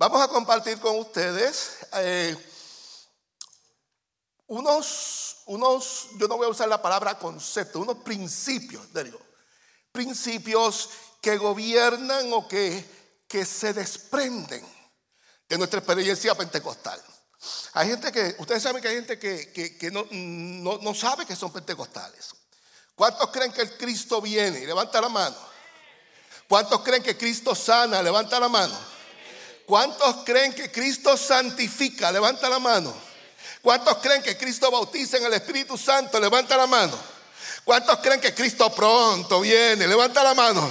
Vamos a compartir con ustedes eh, unos, unos, yo no voy a usar la palabra concepto, unos principios, digo, principios que gobiernan o que, que se desprenden de nuestra experiencia pentecostal. Hay gente que, ustedes saben que hay gente que, no, no, sabe que son pentecostales. ¿Cuántos creen que el Cristo viene? Levanta la mano. ¿Cuántos creen que Cristo sana? Levanta la mano. ¿Cuántos creen que Cristo santifica? Levanta la mano. ¿Cuántos creen que Cristo bautiza en el Espíritu Santo? Levanta la mano. ¿Cuántos creen que Cristo pronto viene? Levanta la mano.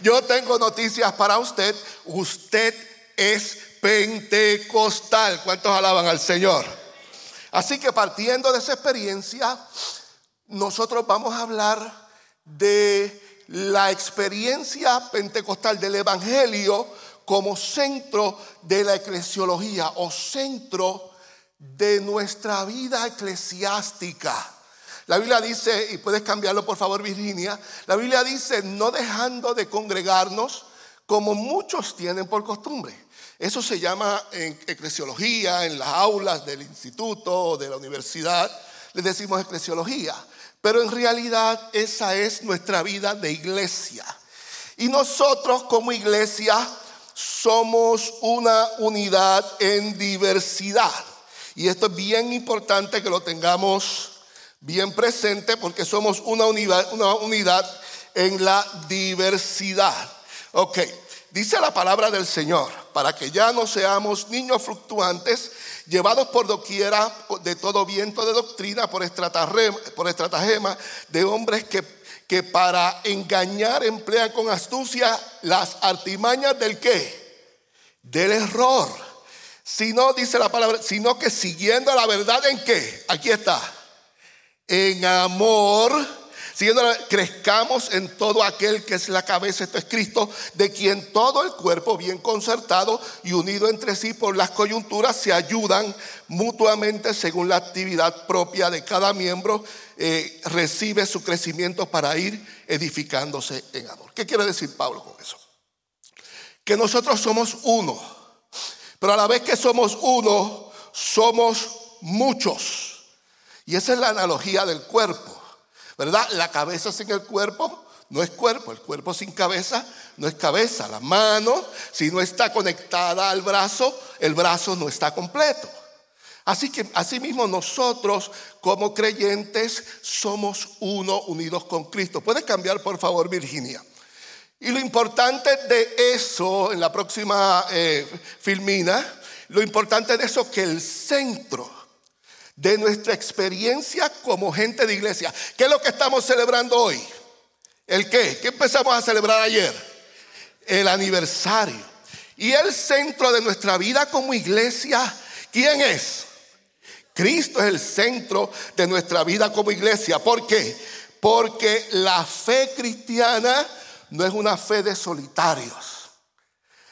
Yo tengo noticias para usted. Usted es pentecostal. ¿Cuántos alaban al Señor? Así que partiendo de esa experiencia, nosotros vamos a hablar de la experiencia pentecostal del Evangelio como centro de la eclesiología o centro de nuestra vida eclesiástica. La Biblia dice, y puedes cambiarlo por favor Virginia, la Biblia dice, no dejando de congregarnos como muchos tienen por costumbre eso se llama en eclesiología, en las aulas del instituto o de la universidad, le decimos eclesiología. Pero en realidad esa es nuestra vida de iglesia. Y nosotros como iglesia somos una unidad en diversidad. Y esto es bien importante que lo tengamos bien presente porque somos una unidad, una unidad en la diversidad. Ok, dice la palabra del Señor para que ya no seamos niños fluctuantes, llevados por doquiera de todo viento de doctrina, por por estratagema de hombres que, que para engañar emplean con astucia las artimañas del qué? Del error. Si no, dice la palabra, sino que siguiendo la verdad en qué? Aquí está. En amor Siguiendo, crezcamos en todo aquel que es la cabeza, esto es Cristo, de quien todo el cuerpo bien concertado y unido entre sí por las coyunturas se ayudan mutuamente según la actividad propia de cada miembro, eh, recibe su crecimiento para ir edificándose en amor. ¿Qué quiere decir Pablo con eso? Que nosotros somos uno, pero a la vez que somos uno, somos muchos. Y esa es la analogía del cuerpo. ¿Verdad? La cabeza sin el cuerpo no es cuerpo, el cuerpo sin cabeza no es cabeza. La mano, si no está conectada al brazo, el brazo no está completo. Así que asimismo nosotros como creyentes somos uno unidos con Cristo. ¿Puedes cambiar por favor Virginia? Y lo importante de eso, en la próxima eh, filmina, lo importante de eso que el centro de nuestra experiencia como gente de iglesia. ¿Qué es lo que estamos celebrando hoy? ¿El qué? ¿Qué empezamos a celebrar ayer? El aniversario. Y el centro de nuestra vida como iglesia, ¿quién es? Cristo es el centro de nuestra vida como iglesia. ¿Por qué? Porque la fe cristiana no es una fe de solitarios.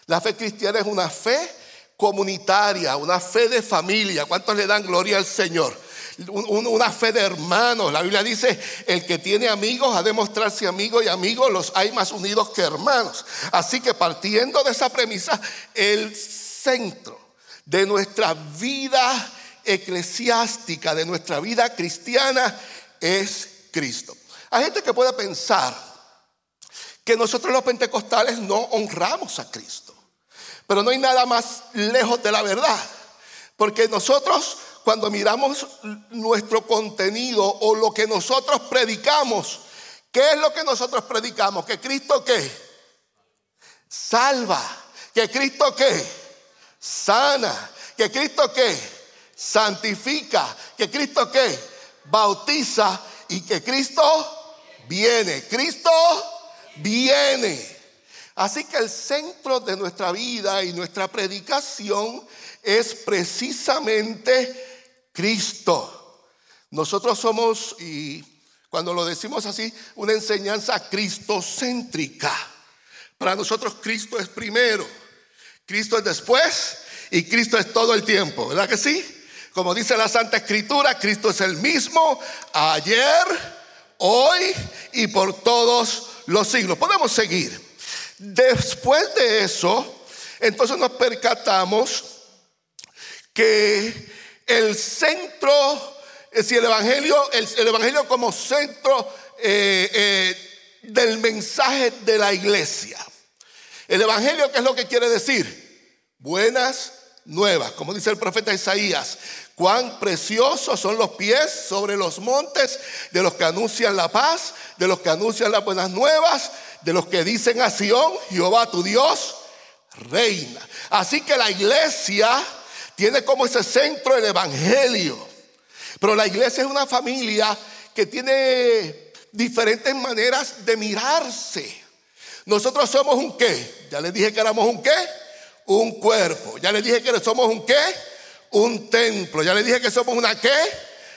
La fe cristiana es una fe comunitaria, una fe de familia. ¿Cuántos le dan gloria al Señor? Una fe de hermanos. La Biblia dice, el que tiene amigos ha de mostrarse amigo y amigos los hay más unidos que hermanos. Así que partiendo de esa premisa, el centro de nuestra vida eclesiástica, de nuestra vida cristiana, es Cristo. Hay gente que puede pensar que nosotros los pentecostales no honramos a Cristo. Pero no hay nada más lejos de la verdad. Porque nosotros cuando miramos nuestro contenido o lo que nosotros predicamos, ¿qué es lo que nosotros predicamos? Que Cristo qué? Salva. Que Cristo qué? Sana. Que Cristo qué? Santifica. Que Cristo qué? Bautiza. Y que Cristo viene. Cristo viene. Así que el centro de nuestra vida y nuestra predicación es precisamente Cristo. Nosotros somos, y cuando lo decimos así, una enseñanza cristocéntrica. Para nosotros Cristo es primero, Cristo es después y Cristo es todo el tiempo, ¿verdad que sí? Como dice la Santa Escritura, Cristo es el mismo ayer, hoy y por todos los siglos. Podemos seguir. Después de eso, entonces nos percatamos que el centro, es decir, el Evangelio, el, Evangelio como centro eh, eh, del mensaje de la iglesia. El Evangelio, ¿qué es lo que quiere decir? Buenas nuevas, como dice el profeta Isaías. Cuán preciosos son los pies sobre los montes de los que anuncian la paz, de los que anuncian las buenas nuevas, de los que dicen a Sión, Jehová tu Dios reina. Así que la iglesia tiene como ese centro el evangelio. Pero la iglesia es una familia que tiene diferentes maneras de mirarse. Nosotros somos un qué. Ya les dije que éramos un qué. Un cuerpo. Ya les dije que somos un qué un templo. Ya le dije que somos una qué?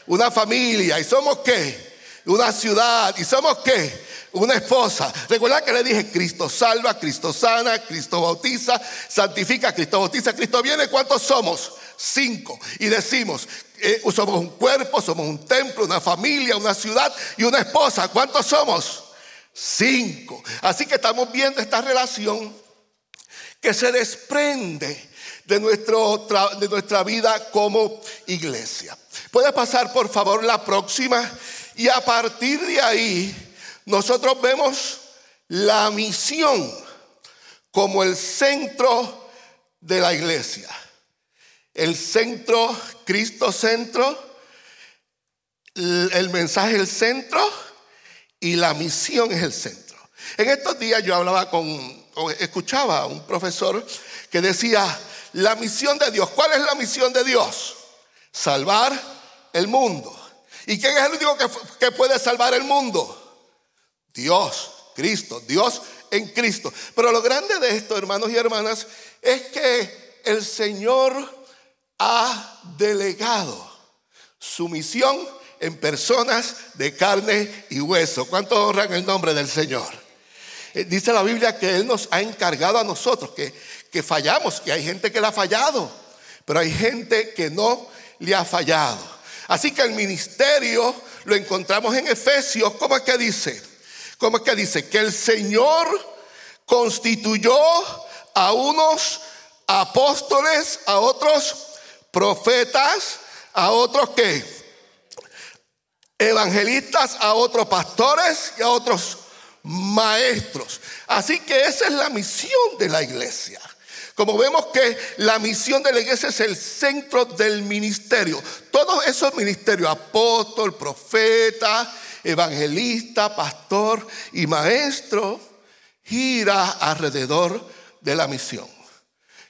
Una familia. ¿Y somos qué? Una ciudad. ¿Y somos qué? Una esposa. Recuerda que le dije, Cristo salva, Cristo sana, Cristo bautiza, santifica, Cristo bautiza, Cristo viene. ¿Cuántos somos? Cinco. Y decimos, eh, somos un cuerpo, somos un templo, una familia, una ciudad y una esposa. ¿Cuántos somos? Cinco. Así que estamos viendo esta relación que se desprende de, nuestro, de nuestra vida como iglesia. Puede pasar por favor la próxima y a partir de ahí nosotros vemos la misión como el centro de la iglesia. El centro, Cristo centro, el mensaje el centro y la misión es el centro. En estos días yo hablaba con, escuchaba a un profesor que decía, la misión de Dios. ¿Cuál es la misión de Dios? Salvar el mundo. ¿Y quién es el único que, puede salvar el mundo? Dios, Cristo, Dios en Cristo. Pero lo grande de esto, hermanos y hermanas, es que el Señor ha delegado su misión en personas de carne y hueso. ¿Cuántos honran el nombre del Señor? Eh, dice la Biblia que Él nos ha encargado a nosotros, que que fallamos, y hay gente que le ha fallado, pero hay gente que no le ha fallado. Así que el ministerio lo encontramos en Efesios, ¿cómo es que dice? ¿Cómo es que dice? Que el Señor constituyó a unos apóstoles, a otros profetas, a otros que evangelistas, a otros pastores y a otros maestros. Así que esa es la misión de la iglesia. Como vemos que la misión de la iglesia es el centro del ministerio. Todos esos ministerios, apóstol, profeta, evangelista, pastor y maestro, gira alrededor de la misión.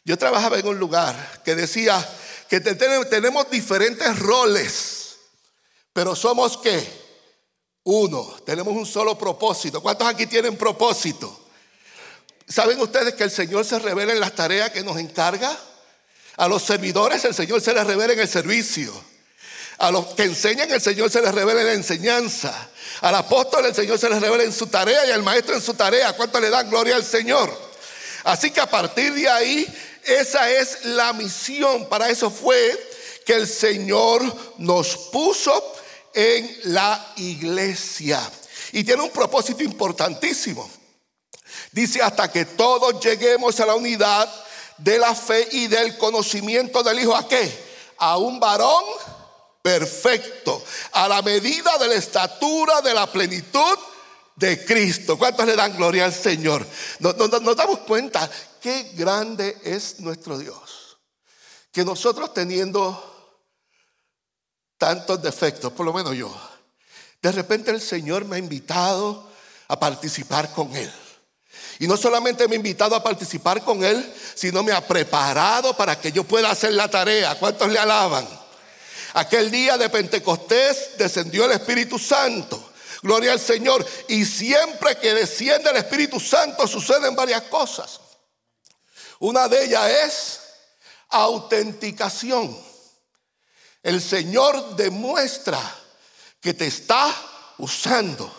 Yo trabajaba en un lugar que decía que tenemos diferentes roles, pero somos qué? Uno, tenemos un solo propósito. ¿Cuántos aquí tienen propósito? ¿Saben ustedes que el Señor se revela en las tareas que nos encarga? A los servidores el Señor se les revela en el servicio. A los que enseñan el Señor se les revela la enseñanza. Al apóstol el Señor se les revela en su tarea y al maestro en su tarea. ¿Cuánto le dan gloria al Señor? Así que a partir de ahí, esa es la misión. Para eso fue que el Señor nos puso en la iglesia. Y tiene un propósito importantísimo. Dice, hasta que todos lleguemos a la unidad de la fe y del conocimiento del Hijo. ¿A qué? A un varón perfecto, a la medida de la estatura de la plenitud de Cristo. ¿Cuántos le dan gloria al Señor? Nos, nos, damos cuenta qué grande es nuestro Dios. Que nosotros teniendo tantos defectos, por lo menos yo, de repente el Señor me ha invitado a participar con Él. Y no solamente me ha invitado a participar con Él, sino me ha preparado para que yo pueda hacer la tarea. ¿Cuántos le alaban? Aquel día de Pentecostés descendió el Espíritu Santo. Gloria al Señor. Y siempre que desciende el Espíritu Santo suceden varias cosas. Una de ellas es autenticación. El Señor demuestra que te está usando.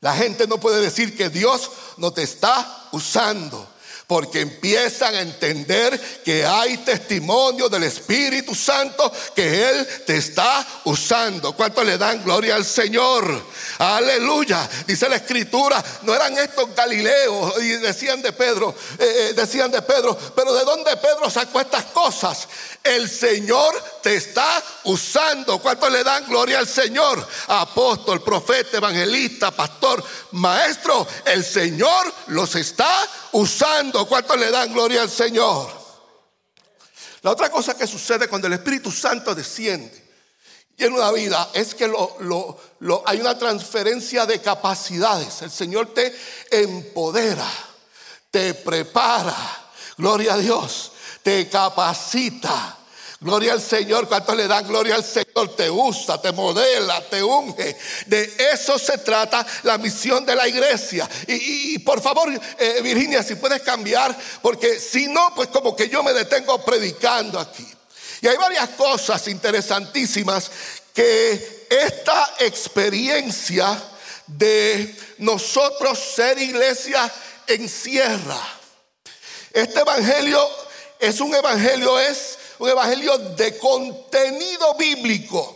La gente no puede decir que Dios no te está usando. Porque empiezan a entender que hay testimonio del Espíritu Santo que Él te está usando. ¿Cuánto le dan gloria al Señor? Aleluya. Dice la Escritura, no eran estos Galileos y decían de Pedro, eh, eh, decían de Pedro, pero ¿de dónde Pedro sacó estas cosas? El Señor te está usando. ¿Cuánto le dan gloria al Señor? Apóstol, profeta, evangelista, pastor, maestro, el Señor los está usando. ¿Cuánto le dan gloria al Señor? La otra cosa que sucede cuando el Espíritu Santo desciende y en una vida es que hay una transferencia de capacidades. El Señor te empodera, te prepara, gloria a Dios, te capacita Gloria al Señor, ¿cuánto le dan gloria al Señor? Te usa, te modela, te unge. De eso se trata la misión de la iglesia. Y, por favor, eh, Virginia, si puedes cambiar, porque si no, pues como que yo me detengo predicando aquí. Y hay varias cosas interesantísimas que esta experiencia de nosotros ser iglesia encierra. Este evangelio es un evangelio, es un evangelio de contenido bíblico.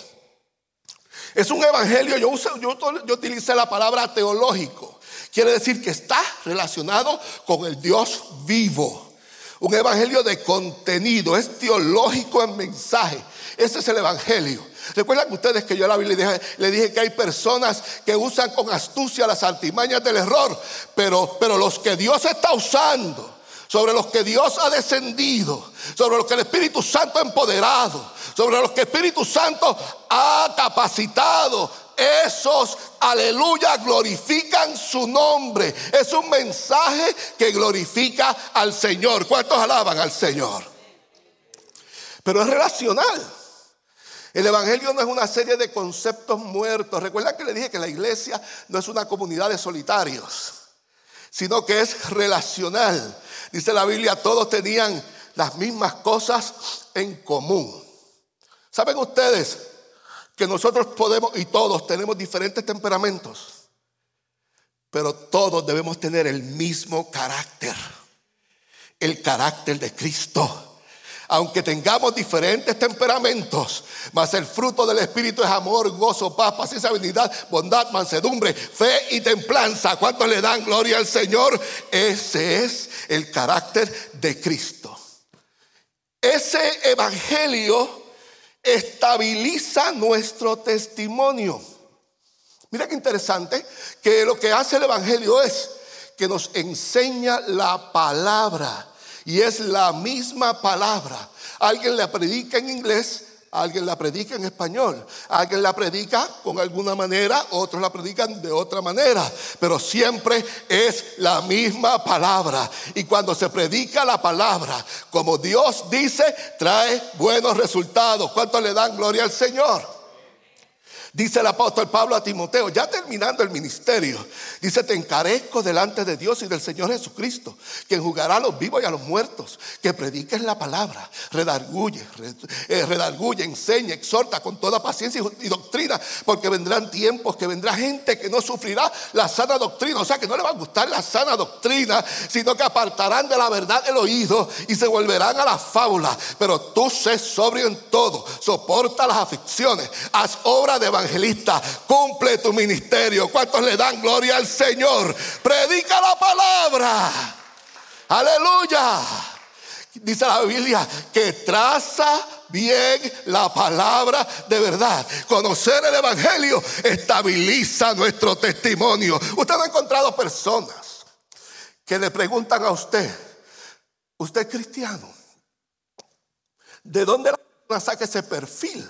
Es un evangelio, yo, uso, yo, utilicé la palabra teológico. Quiere decir que está relacionado con el Dios vivo. Un evangelio de contenido, es teológico en mensaje. Ese es el evangelio. Recuerdan ustedes que yo a la Biblia le dije, que hay personas que usan con astucia las artimañas del error, pero, pero los que Dios está usando sobre los que Dios ha descendido, sobre los que el Espíritu Santo ha empoderado, sobre los que el Espíritu Santo ha capacitado. Esos, aleluya, glorifican su nombre. Es un mensaje que glorifica al Señor. ¿Cuántos alaban al Señor? Pero es relacional. El Evangelio no es una serie de conceptos muertos. Recuerda que le dije que la iglesia no es una comunidad de solitarios, sino que es relacional. Dice la Biblia, todos tenían las mismas cosas en común. ¿Saben ustedes que nosotros podemos y todos tenemos diferentes temperamentos? Pero todos debemos tener el mismo carácter, el carácter de Cristo aunque tengamos diferentes temperamentos, mas el fruto del Espíritu es amor, gozo, paz, paciencia, habilidad, bondad, mansedumbre, fe y templanza. ¿Cuántos le dan gloria al Señor? Ese es el carácter de Cristo. Ese evangelio estabiliza nuestro testimonio. Mira qué interesante que lo que hace el evangelio es que nos enseña la palabra y es la misma palabra. Alguien la predica en inglés, alguien la predica en español, alguien la predica con alguna manera, otros la predican de otra manera, pero siempre es la misma palabra. Y cuando se predica la palabra, como Dios dice, trae buenos resultados. ¿Cuánto le dan gloria al Señor? Dice el apóstol Pablo a Timoteo, ya terminando el ministerio, dice, te encarezco delante de Dios y del Señor Jesucristo, quien jugará a los vivos y a los muertos, que prediques la palabra, redarguye, eh, redarguye, enseña, exhorta con toda paciencia y doctrina, porque vendrán tiempos que vendrá gente que no sufrirá la sana doctrina, o sea que no le va a gustar la sana doctrina, sino que apartarán de la verdad el oído y se volverán a la fábula, pero tú sé sobrio en todo, soporta las aflicciones, haz obra de evangelista, cumple tu ministerio. ¿Cuántos le dan gloria al Señor? Predica la palabra. Aleluya. Dice la Biblia que traza bien la palabra de verdad. Conocer el Evangelio estabiliza nuestro testimonio. Usted ha encontrado personas que le preguntan a usted, ¿usted es cristiano? ¿De dónde la persona saca ese perfil?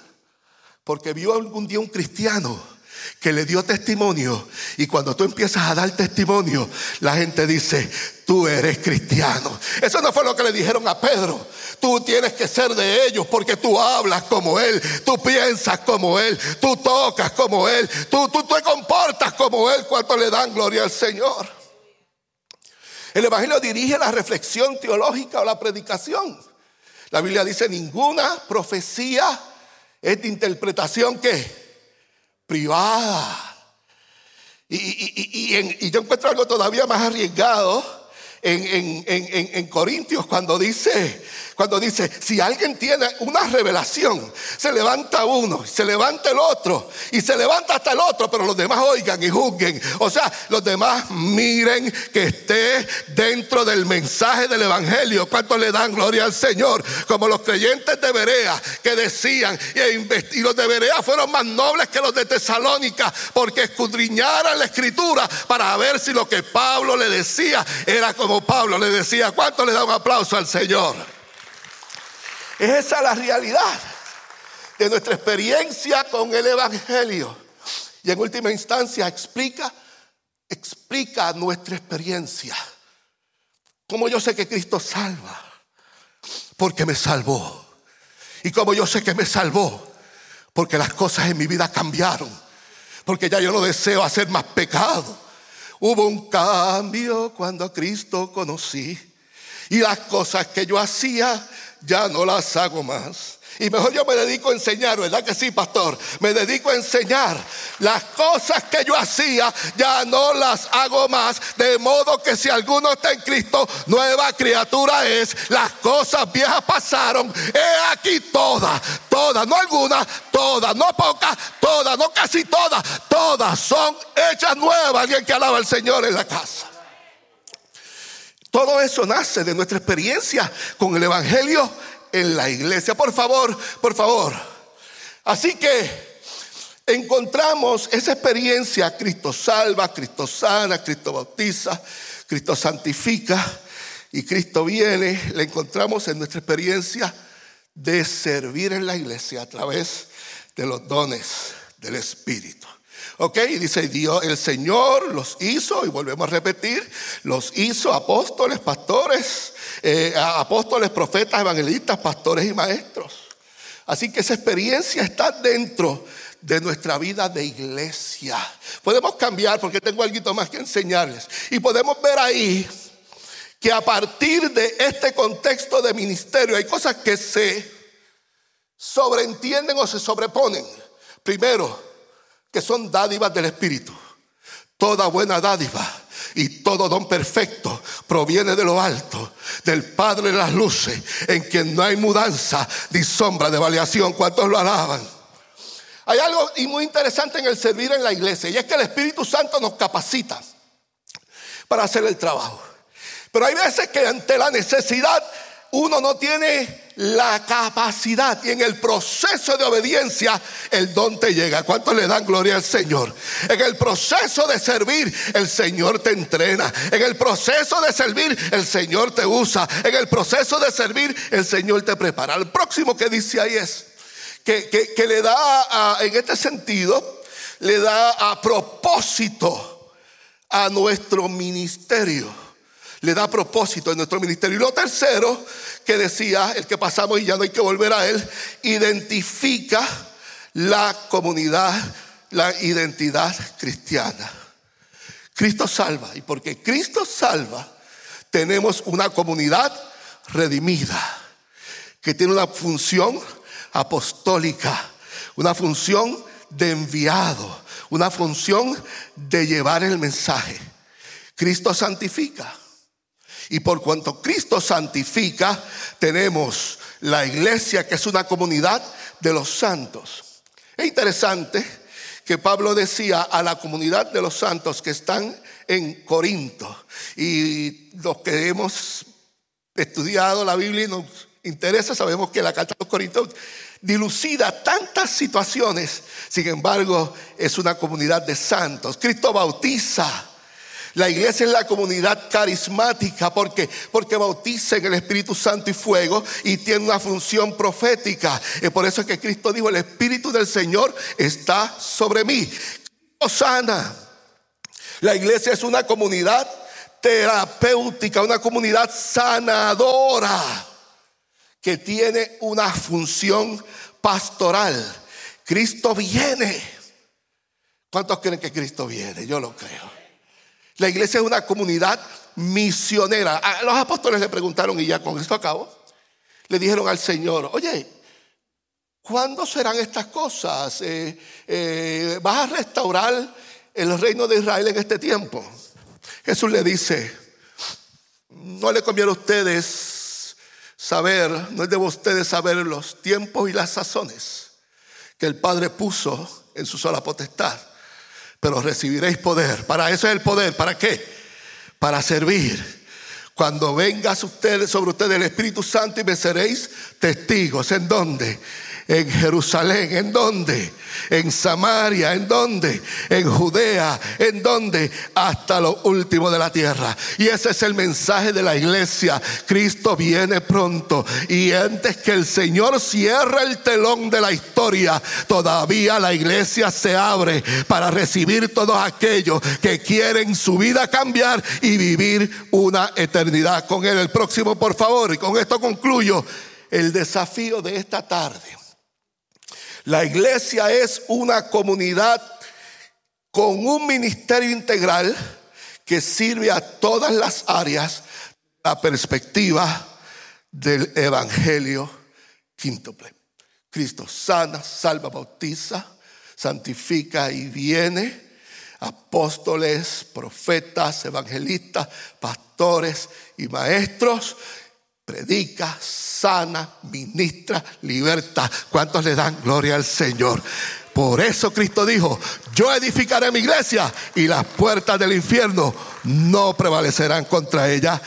Porque vio algún día un cristiano que le dio testimonio y cuando tú empiezas a dar testimonio, la gente dice, tú eres cristiano. Eso no fue lo que le dijeron a Pedro. Tú tienes que ser de ellos porque tú hablas como Él, tú piensas como Él, tú tocas como Él, tú, tú te comportas como Él cuando le dan gloria al Señor. El Evangelio dirige la reflexión teológica o la predicación. La Biblia dice, ninguna profecía es de interpretación que privada. Y, yo encuentro algo todavía más arriesgado en, en, Corintios cuando dice, cuando dice, si alguien tiene una revelación, se levanta uno, se levanta el otro, y se levanta hasta el otro, pero los demás oigan y juzguen. O sea, los demás miren que esté dentro del mensaje del Evangelio. ¿Cuánto le dan gloria al Señor? Como los creyentes de Berea que decían, y los de Berea fueron más nobles que los de Tesalónica, porque escudriñaran la escritura para ver si lo que Pablo le decía era como Pablo le decía, ¿cuánto le da un aplauso al Señor? Es esa la realidad de nuestra experiencia con el Evangelio. Y en última instancia explica, explica nuestra experiencia. Como yo sé que Cristo salva, porque me salvó. Y como yo sé que me salvó, porque las cosas en mi vida cambiaron. Porque ya yo no deseo hacer más pecado Hubo un cambio cuando a Cristo conocí. Y las cosas que yo hacía ya no las hago más. Y mejor yo me dedico a enseñar, ¿verdad que sí, pastor? Me dedico a enseñar. Las cosas que yo hacía ya no las hago más. De modo que si alguno está en Cristo, nueva criatura es. Las cosas viejas pasaron. He aquí todas, todas, no algunas, todas, no pocas, todas, no casi todas. Todas son hechas nuevas. Alguien que alaba al Señor en la casa. Todo eso nace de nuestra experiencia con el Evangelio en la iglesia. Por favor, por favor. Así que encontramos esa experiencia, Cristo salva, Cristo sana, Cristo bautiza, Cristo santifica y Cristo viene. La encontramos en nuestra experiencia de servir en la iglesia a través de los dones del Espíritu. Ok, y dice Dios, el Señor los hizo, y volvemos a repetir, los hizo apóstoles, pastores, eh, apóstoles, profetas, evangelistas, pastores y maestros. Así que esa experiencia está dentro de nuestra vida de iglesia. Podemos cambiar porque tengo algo más que enseñarles. Y podemos ver ahí que a partir de este contexto de ministerio hay cosas que se sobreentienden o se sobreponen. Primero, que son dádivas del Espíritu. Toda buena dádiva y todo don perfecto proviene de lo alto, del Padre de las luces, en quien no hay mudanza ni sombra de variación. ¿Cuántos lo alaban? Hay algo muy interesante en el servir en la iglesia y es que el Espíritu Santo nos capacita para hacer el trabajo. Pero hay veces que ante la necesidad uno no tiene la capacidad y en el proceso de obediencia el don te llega. ¿Cuánto le dan gloria al Señor? En el proceso de servir el Señor te entrena. En el proceso de servir el Señor te usa. En el proceso de servir el Señor te prepara. El próximo que dice ahí es que, que, le da en este sentido, le da a propósito a nuestro ministerio le da propósito en nuestro ministerio. Y lo tercero que decía, el que pasamos y ya no hay que volver a él, identifica la comunidad, la identidad cristiana. Cristo salva y porque Cristo salva, tenemos una comunidad redimida que tiene una función apostólica, una función de enviado, una función de llevar el mensaje. Cristo santifica. Y por cuanto Cristo santifica, tenemos la iglesia que es una comunidad de los santos. Es interesante que Pablo decía a la comunidad de los santos que están en Corinto. Y los que hemos estudiado la Biblia y nos interesa, sabemos que la carta de los dilucida tantas situaciones. Sin embargo, es una comunidad de santos. Cristo bautiza la iglesia es la comunidad carismática porque, porque bautiza en el Espíritu Santo y fuego y tiene una función profética. Y por eso es que Cristo dijo, el Espíritu del Señor está sobre mí. sana. La iglesia es una comunidad terapéutica, una comunidad sanadora que tiene una función pastoral. Cristo viene. ¿Cuántos creen que Cristo viene? Yo lo creo. La iglesia es una comunidad misionera. Los apóstoles le preguntaron, y ya con esto acabo, le dijeron al Señor, oye, ¿cuándo serán estas cosas? Eh, eh, ¿Vas a restaurar el reino de Israel en este tiempo? Jesús le dice, No le conviene a ustedes saber, no es de ustedes saber los tiempos y las sazones que el Padre puso en su sola potestad. Pero recibiréis poder. Para eso es el poder. ¿Para qué? Para servir. Cuando venga sobre ustedes el Espíritu Santo y me seréis testigos. ¿En dónde? En Jerusalén, ¿en dónde? En Samaria, ¿en dónde? En Judea, ¿en dónde? Hasta lo último de la tierra. Y ese es el mensaje de la iglesia. Cristo viene pronto. Y antes que el Señor cierre el telón de la historia, todavía la iglesia se abre para recibir todos aquellos que quieren su vida cambiar y vivir una eternidad con Él. El próximo, por favor, y con esto concluyo el desafío de esta tarde la iglesia es una comunidad con un ministerio integral que sirve a todas las áreas la perspectiva del evangelio quíntuple. Cristo sana, salva, bautiza, santifica y viene. Apóstoles, profetas, evangelistas, pastores y maestros predica, sana, ministra, libertad. ¿Cuántos le dan gloria al Señor? Por eso Cristo dijo, yo edificaré mi iglesia y las puertas del infierno no prevalecerán contra ella.